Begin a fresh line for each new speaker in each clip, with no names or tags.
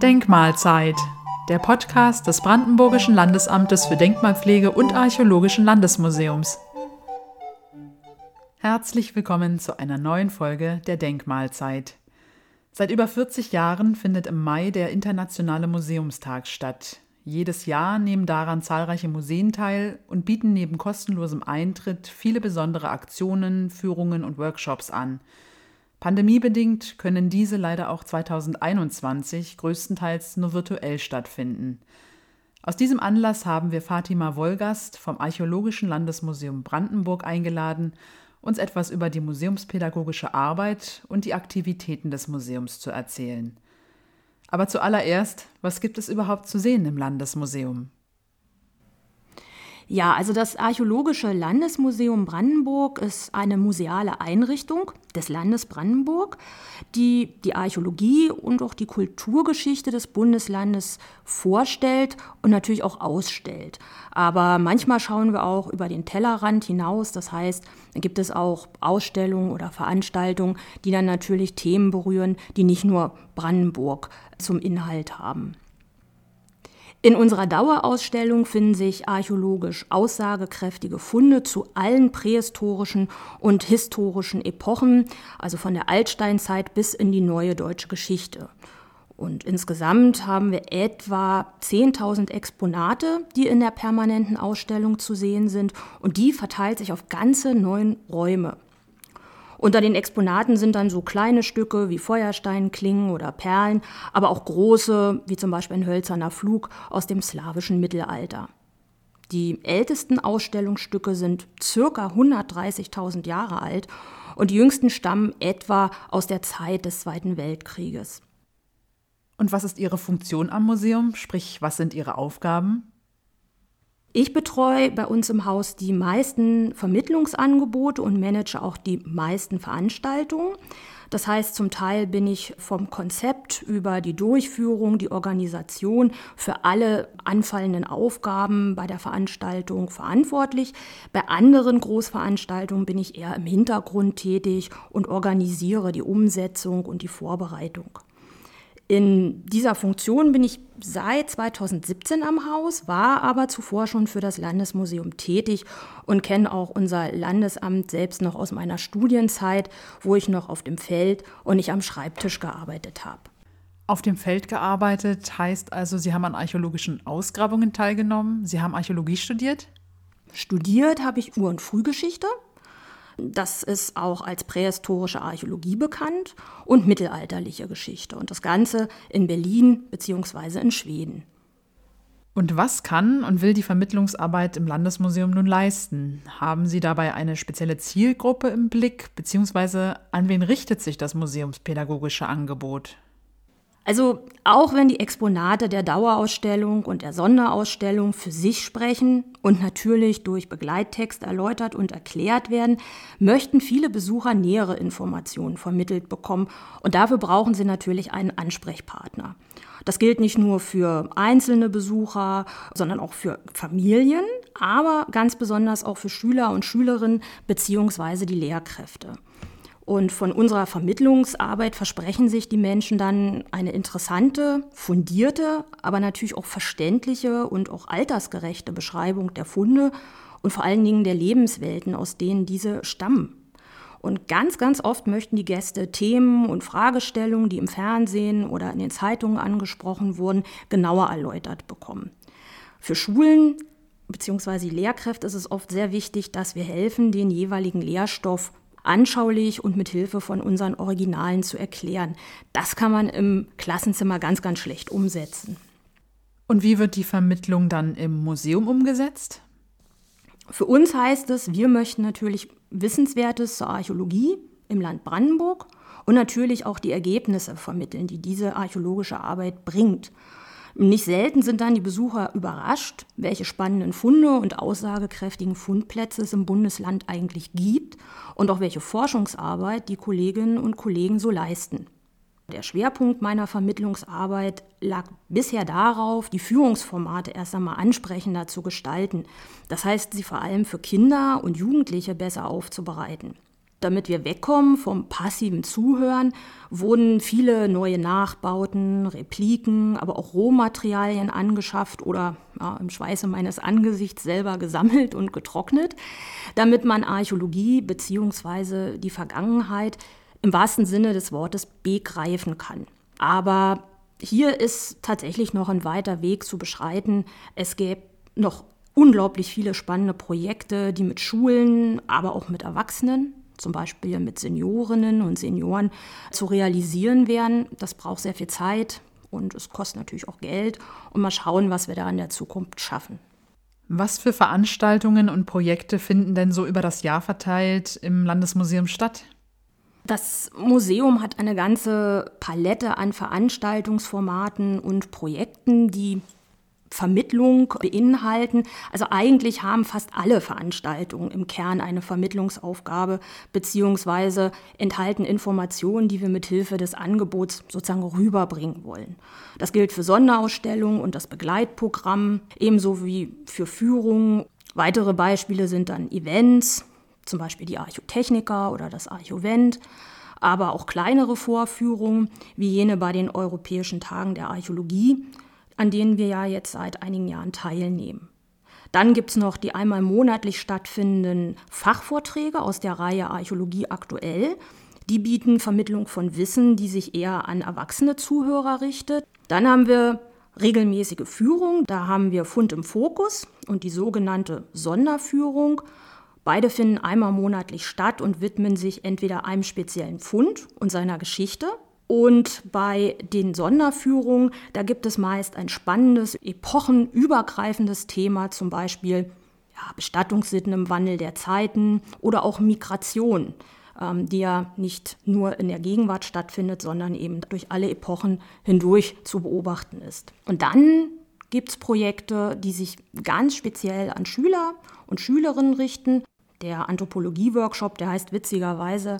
Denkmalzeit, der Podcast des Brandenburgischen Landesamtes für Denkmalpflege und Archäologischen Landesmuseums. Herzlich willkommen zu einer neuen Folge der Denkmalzeit. Seit über 40 Jahren findet im Mai der Internationale Museumstag statt. Jedes Jahr nehmen daran zahlreiche Museen teil und bieten neben kostenlosem Eintritt viele besondere Aktionen, Führungen und Workshops an. Pandemiebedingt können diese leider auch 2021 größtenteils nur virtuell stattfinden. Aus diesem Anlass haben wir Fatima Wolgast vom Archäologischen Landesmuseum Brandenburg eingeladen, uns etwas über die museumspädagogische Arbeit und die Aktivitäten des Museums zu erzählen. Aber zuallererst, was gibt es überhaupt zu sehen im Landesmuseum?
Ja, also das Archäologische Landesmuseum Brandenburg ist eine museale Einrichtung des Landes Brandenburg, die die Archäologie und auch die Kulturgeschichte des Bundeslandes vorstellt und natürlich auch ausstellt. Aber manchmal schauen wir auch über den Tellerrand hinaus. Das heißt, gibt es auch Ausstellungen oder Veranstaltungen, die dann natürlich Themen berühren, die nicht nur Brandenburg zum Inhalt haben. In unserer Dauerausstellung finden sich archäologisch aussagekräftige Funde zu allen prähistorischen und historischen Epochen, also von der Altsteinzeit bis in die neue deutsche Geschichte. Und insgesamt haben wir etwa 10.000 Exponate, die in der permanenten Ausstellung zu sehen sind. Und die verteilt sich auf ganze neun Räume. Unter den Exponaten sind dann so kleine Stücke wie Feuersteinklingen oder Perlen, aber auch große, wie zum Beispiel ein hölzerner Flug aus dem slawischen Mittelalter. Die ältesten Ausstellungsstücke sind circa 130.000 Jahre alt und die jüngsten stammen etwa aus der Zeit des Zweiten Weltkrieges.
Und was ist Ihre Funktion am Museum? Sprich, was sind Ihre Aufgaben?
Ich betreue bei uns im Haus die meisten Vermittlungsangebote und manage auch die meisten Veranstaltungen. Das heißt, zum Teil bin ich vom Konzept über die Durchführung, die Organisation für alle anfallenden Aufgaben bei der Veranstaltung verantwortlich. Bei anderen Großveranstaltungen bin ich eher im Hintergrund tätig und organisiere die Umsetzung und die Vorbereitung. In dieser Funktion bin ich seit 2017 am Haus, war aber zuvor schon für das Landesmuseum tätig und kenne auch unser Landesamt selbst noch aus meiner Studienzeit, wo ich noch auf dem Feld und nicht am Schreibtisch gearbeitet habe.
Auf dem Feld gearbeitet heißt also, Sie haben an archäologischen Ausgrabungen teilgenommen. Sie haben Archäologie studiert?
Studiert habe ich Ur- und Frühgeschichte das ist auch als prähistorische Archäologie bekannt und mittelalterliche Geschichte. Und das Ganze in Berlin bzw. in Schweden.
Und was kann und will die Vermittlungsarbeit im Landesmuseum nun leisten? Haben Sie dabei eine spezielle Zielgruppe im Blick, beziehungsweise an wen richtet sich das museumspädagogische Angebot?
Also auch wenn die Exponate der Dauerausstellung und der Sonderausstellung für sich sprechen und natürlich durch Begleittext erläutert und erklärt werden, möchten viele Besucher nähere Informationen vermittelt bekommen und dafür brauchen sie natürlich einen Ansprechpartner. Das gilt nicht nur für einzelne Besucher, sondern auch für Familien, aber ganz besonders auch für Schüler und Schülerinnen beziehungsweise die Lehrkräfte. Und von unserer Vermittlungsarbeit versprechen sich die Menschen dann eine interessante, fundierte, aber natürlich auch verständliche und auch altersgerechte Beschreibung der Funde und vor allen Dingen der Lebenswelten, aus denen diese stammen. Und ganz, ganz oft möchten die Gäste Themen und Fragestellungen, die im Fernsehen oder in den Zeitungen angesprochen wurden, genauer erläutert bekommen. Für Schulen bzw. Lehrkräfte ist es oft sehr wichtig, dass wir helfen, den jeweiligen Lehrstoff anschaulich und mit Hilfe von unseren Originalen zu erklären. Das kann man im Klassenzimmer ganz, ganz schlecht umsetzen.
Und wie wird die Vermittlung dann im Museum umgesetzt?
Für uns heißt es, wir möchten natürlich Wissenswertes zur Archäologie im Land Brandenburg und natürlich auch die Ergebnisse vermitteln, die diese archäologische Arbeit bringt. Nicht selten sind dann die Besucher überrascht, welche spannenden Funde und aussagekräftigen Fundplätze es im Bundesland eigentlich gibt und auch welche Forschungsarbeit die Kolleginnen und Kollegen so leisten. Der Schwerpunkt meiner Vermittlungsarbeit lag bisher darauf, die Führungsformate erst einmal ansprechender zu gestalten. Das heißt, sie vor allem für Kinder und Jugendliche besser aufzubereiten. Damit wir wegkommen vom passiven Zuhören, wurden viele neue Nachbauten, Repliken, aber auch Rohmaterialien angeschafft oder ja, im Schweiße meines Angesichts selber gesammelt und getrocknet, damit man Archäologie bzw. die Vergangenheit im wahrsten Sinne des Wortes begreifen kann. Aber hier ist tatsächlich noch ein weiter Weg zu beschreiten. Es gäbe noch unglaublich viele spannende Projekte, die mit Schulen, aber auch mit Erwachsenen, zum Beispiel mit Seniorinnen und Senioren, zu realisieren wären. Das braucht sehr viel Zeit und es kostet natürlich auch Geld. Und mal schauen, was wir da in der Zukunft schaffen.
Was für Veranstaltungen und Projekte finden denn so über das Jahr verteilt im Landesmuseum statt?
Das Museum hat eine ganze Palette an Veranstaltungsformaten und Projekten, die Vermittlung beinhalten. Also eigentlich haben fast alle Veranstaltungen im Kern eine Vermittlungsaufgabe beziehungsweise enthalten Informationen, die wir mit Hilfe des Angebots sozusagen rüberbringen wollen. Das gilt für Sonderausstellungen und das Begleitprogramm, ebenso wie für Führungen. Weitere Beispiele sind dann Events, zum Beispiel die Archotechniker oder das Archovent, aber auch kleinere Vorführungen wie jene bei den Europäischen Tagen der Archäologie an denen wir ja jetzt seit einigen Jahren teilnehmen. Dann gibt es noch die einmal monatlich stattfindenden Fachvorträge aus der Reihe Archäologie aktuell. Die bieten Vermittlung von Wissen, die sich eher an erwachsene Zuhörer richtet. Dann haben wir regelmäßige Führung. Da haben wir Fund im Fokus und die sogenannte Sonderführung. Beide finden einmal monatlich statt und widmen sich entweder einem speziellen Fund und seiner Geschichte und bei den Sonderführungen, da gibt es meist ein spannendes, epochenübergreifendes Thema, zum Beispiel ja, Bestattungssitten im Wandel der Zeiten oder auch Migration, ähm, die ja nicht nur in der Gegenwart stattfindet, sondern eben durch alle Epochen hindurch zu beobachten ist. Und dann gibt es Projekte, die sich ganz speziell an Schüler und Schülerinnen richten. Der Anthropologie-Workshop, der heißt witzigerweise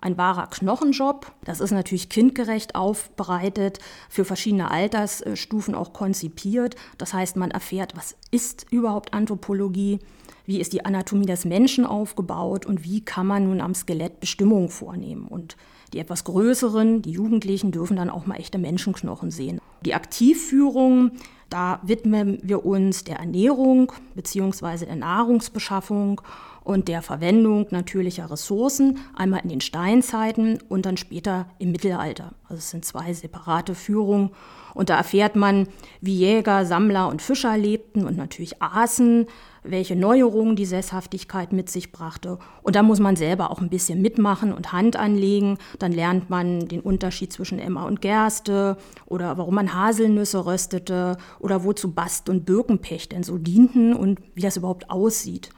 ein wahrer Knochenjob. Das ist natürlich kindgerecht aufbereitet, für verschiedene Altersstufen auch konzipiert. Das heißt, man erfährt, was ist überhaupt Anthropologie, wie ist die Anatomie des Menschen aufgebaut und wie kann man nun am Skelett Bestimmungen vornehmen. Und die etwas größeren, die Jugendlichen, dürfen dann auch mal echte Menschenknochen sehen. Die Aktivführung, da widmen wir uns der Ernährung bzw. der Nahrungsbeschaffung und der Verwendung natürlicher Ressourcen, einmal in den Steinzeiten und dann später im Mittelalter. Also es sind zwei separate Führungen. Und da erfährt man, wie Jäger, Sammler und Fischer lebten und natürlich aßen, welche Neuerungen die Sesshaftigkeit mit sich brachte. Und da muss man selber auch ein bisschen mitmachen und Hand anlegen. Dann lernt man den Unterschied zwischen Emma und Gerste oder warum man Haselnüsse röstete oder wozu Bast und Birkenpech denn so dienten und wie das überhaupt aussieht.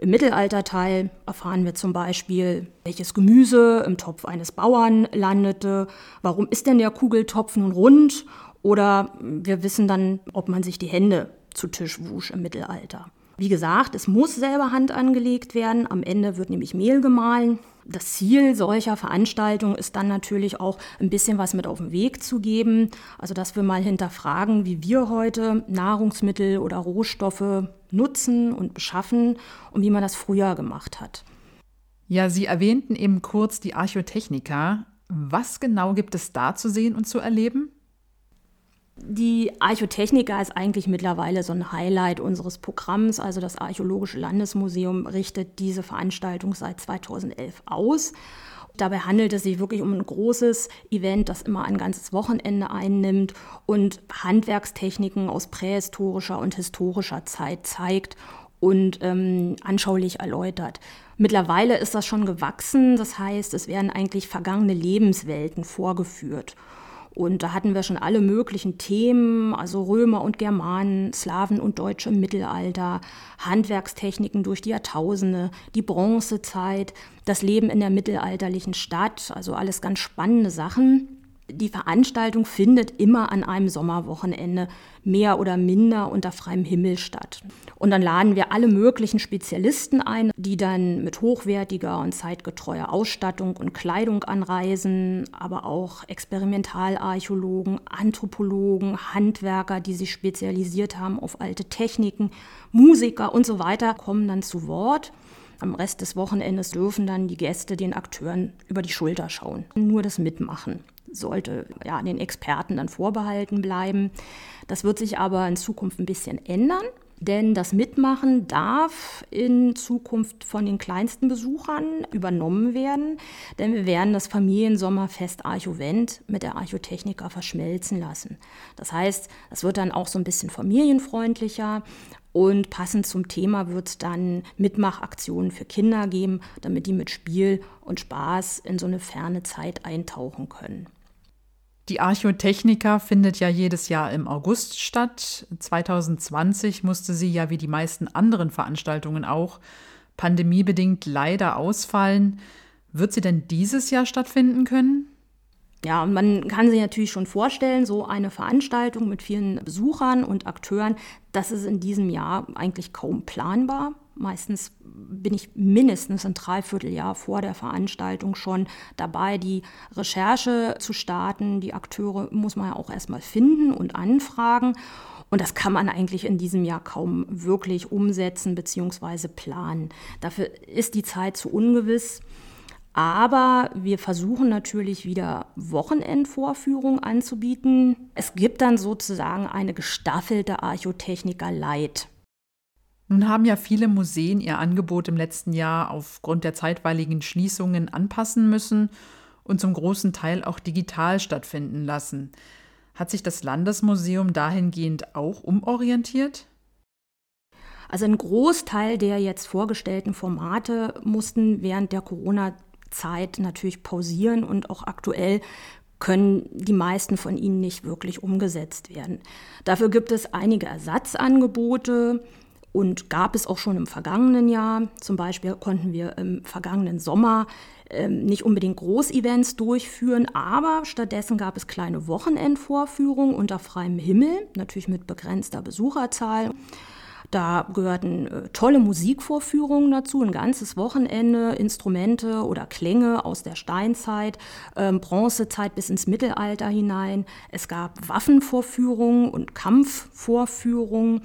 Im Mittelalterteil erfahren wir zum Beispiel, welches Gemüse im Topf eines Bauern landete, warum ist denn der Kugeltopf nun rund oder wir wissen dann, ob man sich die Hände zu Tisch wusch im Mittelalter. Wie gesagt, es muss selber Hand angelegt werden. Am Ende wird nämlich Mehl gemahlen. Das Ziel solcher Veranstaltungen ist dann natürlich auch ein bisschen was mit auf den Weg zu geben. Also, dass wir mal hinterfragen, wie wir heute Nahrungsmittel oder Rohstoffe nutzen und beschaffen und wie man das früher gemacht hat.
Ja, Sie erwähnten eben kurz die Archotechnika. Was genau gibt es da zu sehen und zu erleben?
Die Archotechnika ist eigentlich mittlerweile so ein Highlight unseres Programms. Also das Archäologische Landesmuseum richtet diese Veranstaltung seit 2011 aus. Dabei handelt es sich wirklich um ein großes Event, das immer ein ganzes Wochenende einnimmt und Handwerkstechniken aus prähistorischer und historischer Zeit zeigt und ähm, anschaulich erläutert. Mittlerweile ist das schon gewachsen, das heißt, es werden eigentlich vergangene Lebenswelten vorgeführt. Und da hatten wir schon alle möglichen Themen, also Römer und Germanen, Slawen und Deutsche im Mittelalter, Handwerkstechniken durch die Jahrtausende, die Bronzezeit, das Leben in der mittelalterlichen Stadt, also alles ganz spannende Sachen. Die Veranstaltung findet immer an einem Sommerwochenende mehr oder minder unter freiem Himmel statt. Und dann laden wir alle möglichen Spezialisten ein, die dann mit hochwertiger und zeitgetreuer Ausstattung und Kleidung anreisen, aber auch Experimentalarchäologen, Anthropologen, Handwerker, die sich spezialisiert haben auf alte Techniken, Musiker und so weiter kommen dann zu Wort. Am Rest des Wochenendes dürfen dann die Gäste den Akteuren über die Schulter schauen. Nur das Mitmachen sollte ja den Experten dann vorbehalten bleiben. Das wird sich aber in Zukunft ein bisschen ändern. Denn das Mitmachen darf in Zukunft von den kleinsten Besuchern übernommen werden, denn wir werden das Familiensommerfest Archovent mit der Archotechnika verschmelzen lassen. Das heißt, es wird dann auch so ein bisschen familienfreundlicher und passend zum Thema wird es dann Mitmachaktionen für Kinder geben, damit die mit Spiel und Spaß in so eine ferne Zeit eintauchen können.
Die Archotechnika findet ja jedes Jahr im August statt. 2020 musste sie ja wie die meisten anderen Veranstaltungen auch pandemiebedingt leider ausfallen. Wird sie denn dieses Jahr stattfinden können?
Ja, man kann sich natürlich schon vorstellen, so eine Veranstaltung mit vielen Besuchern und Akteuren, das ist in diesem Jahr eigentlich kaum planbar. Meistens bin ich mindestens ein Dreivierteljahr vor der Veranstaltung schon dabei, die Recherche zu starten. Die Akteure muss man ja auch erstmal finden und anfragen. Und das kann man eigentlich in diesem Jahr kaum wirklich umsetzen bzw. planen. Dafür ist die Zeit zu ungewiss. Aber wir versuchen natürlich wieder Wochenendvorführungen anzubieten. Es gibt dann sozusagen eine gestaffelte Archotechniker Light.
Nun haben ja viele Museen ihr Angebot im letzten Jahr aufgrund der zeitweiligen Schließungen anpassen müssen und zum großen Teil auch digital stattfinden lassen. Hat sich das Landesmuseum dahingehend auch umorientiert?
Also ein Großteil der jetzt vorgestellten Formate mussten während der Corona-Zeit natürlich pausieren und auch aktuell können die meisten von ihnen nicht wirklich umgesetzt werden. Dafür gibt es einige Ersatzangebote, und gab es auch schon im vergangenen Jahr. Zum Beispiel konnten wir im vergangenen Sommer ähm, nicht unbedingt Großevents durchführen, aber stattdessen gab es kleine Wochenendvorführungen unter freiem Himmel, natürlich mit begrenzter Besucherzahl. Da gehörten äh, tolle Musikvorführungen dazu, ein ganzes Wochenende, Instrumente oder Klänge aus der Steinzeit, äh, Bronzezeit bis ins Mittelalter hinein. Es gab Waffenvorführungen und Kampfvorführungen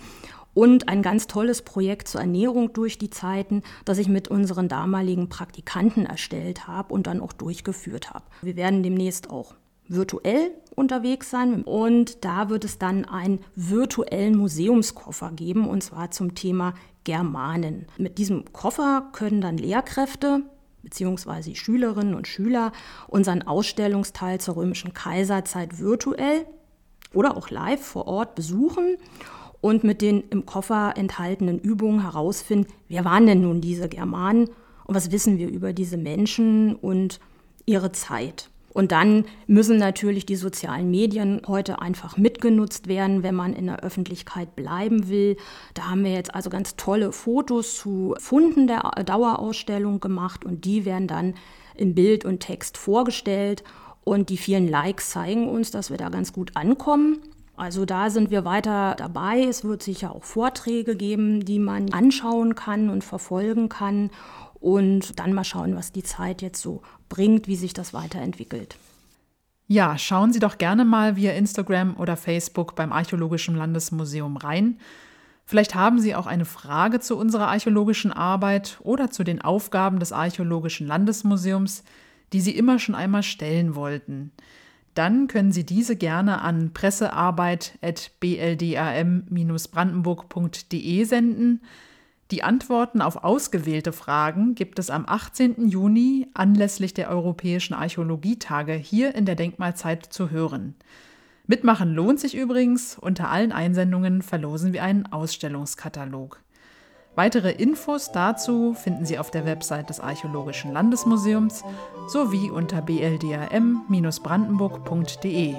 und ein ganz tolles Projekt zur Ernährung durch die Zeiten, das ich mit unseren damaligen Praktikanten erstellt habe und dann auch durchgeführt habe. Wir werden demnächst auch virtuell unterwegs sein und da wird es dann einen virtuellen Museumskoffer geben und zwar zum Thema Germanen. Mit diesem Koffer können dann Lehrkräfte bzw. Schülerinnen und Schüler unseren Ausstellungsteil zur römischen Kaiserzeit virtuell oder auch live vor Ort besuchen und mit den im Koffer enthaltenen Übungen herausfinden, wer waren denn nun diese Germanen und was wissen wir über diese Menschen und ihre Zeit. Und dann müssen natürlich die sozialen Medien heute einfach mitgenutzt werden, wenn man in der Öffentlichkeit bleiben will. Da haben wir jetzt also ganz tolle Fotos zu Funden der Dauerausstellung gemacht und die werden dann in Bild und Text vorgestellt. Und die vielen Likes zeigen uns, dass wir da ganz gut ankommen. Also da sind wir weiter dabei. Es wird sicher auch Vorträge geben, die man anschauen kann und verfolgen kann und dann mal schauen, was die Zeit jetzt so bringt, wie sich das weiterentwickelt.
Ja, schauen Sie doch gerne mal via Instagram oder Facebook beim Archäologischen Landesmuseum rein. Vielleicht haben Sie auch eine Frage zu unserer archäologischen Arbeit oder zu den Aufgaben des Archäologischen Landesmuseums, die Sie immer schon einmal stellen wollten dann können Sie diese gerne an pressearbeit.bldam-brandenburg.de senden. Die Antworten auf ausgewählte Fragen gibt es am 18. Juni anlässlich der Europäischen Archäologietage hier in der Denkmalzeit zu hören. Mitmachen lohnt sich übrigens. Unter allen Einsendungen verlosen wir einen Ausstellungskatalog. Weitere Infos dazu finden Sie auf der Website des Archäologischen Landesmuseums sowie unter bldam-brandenburg.de.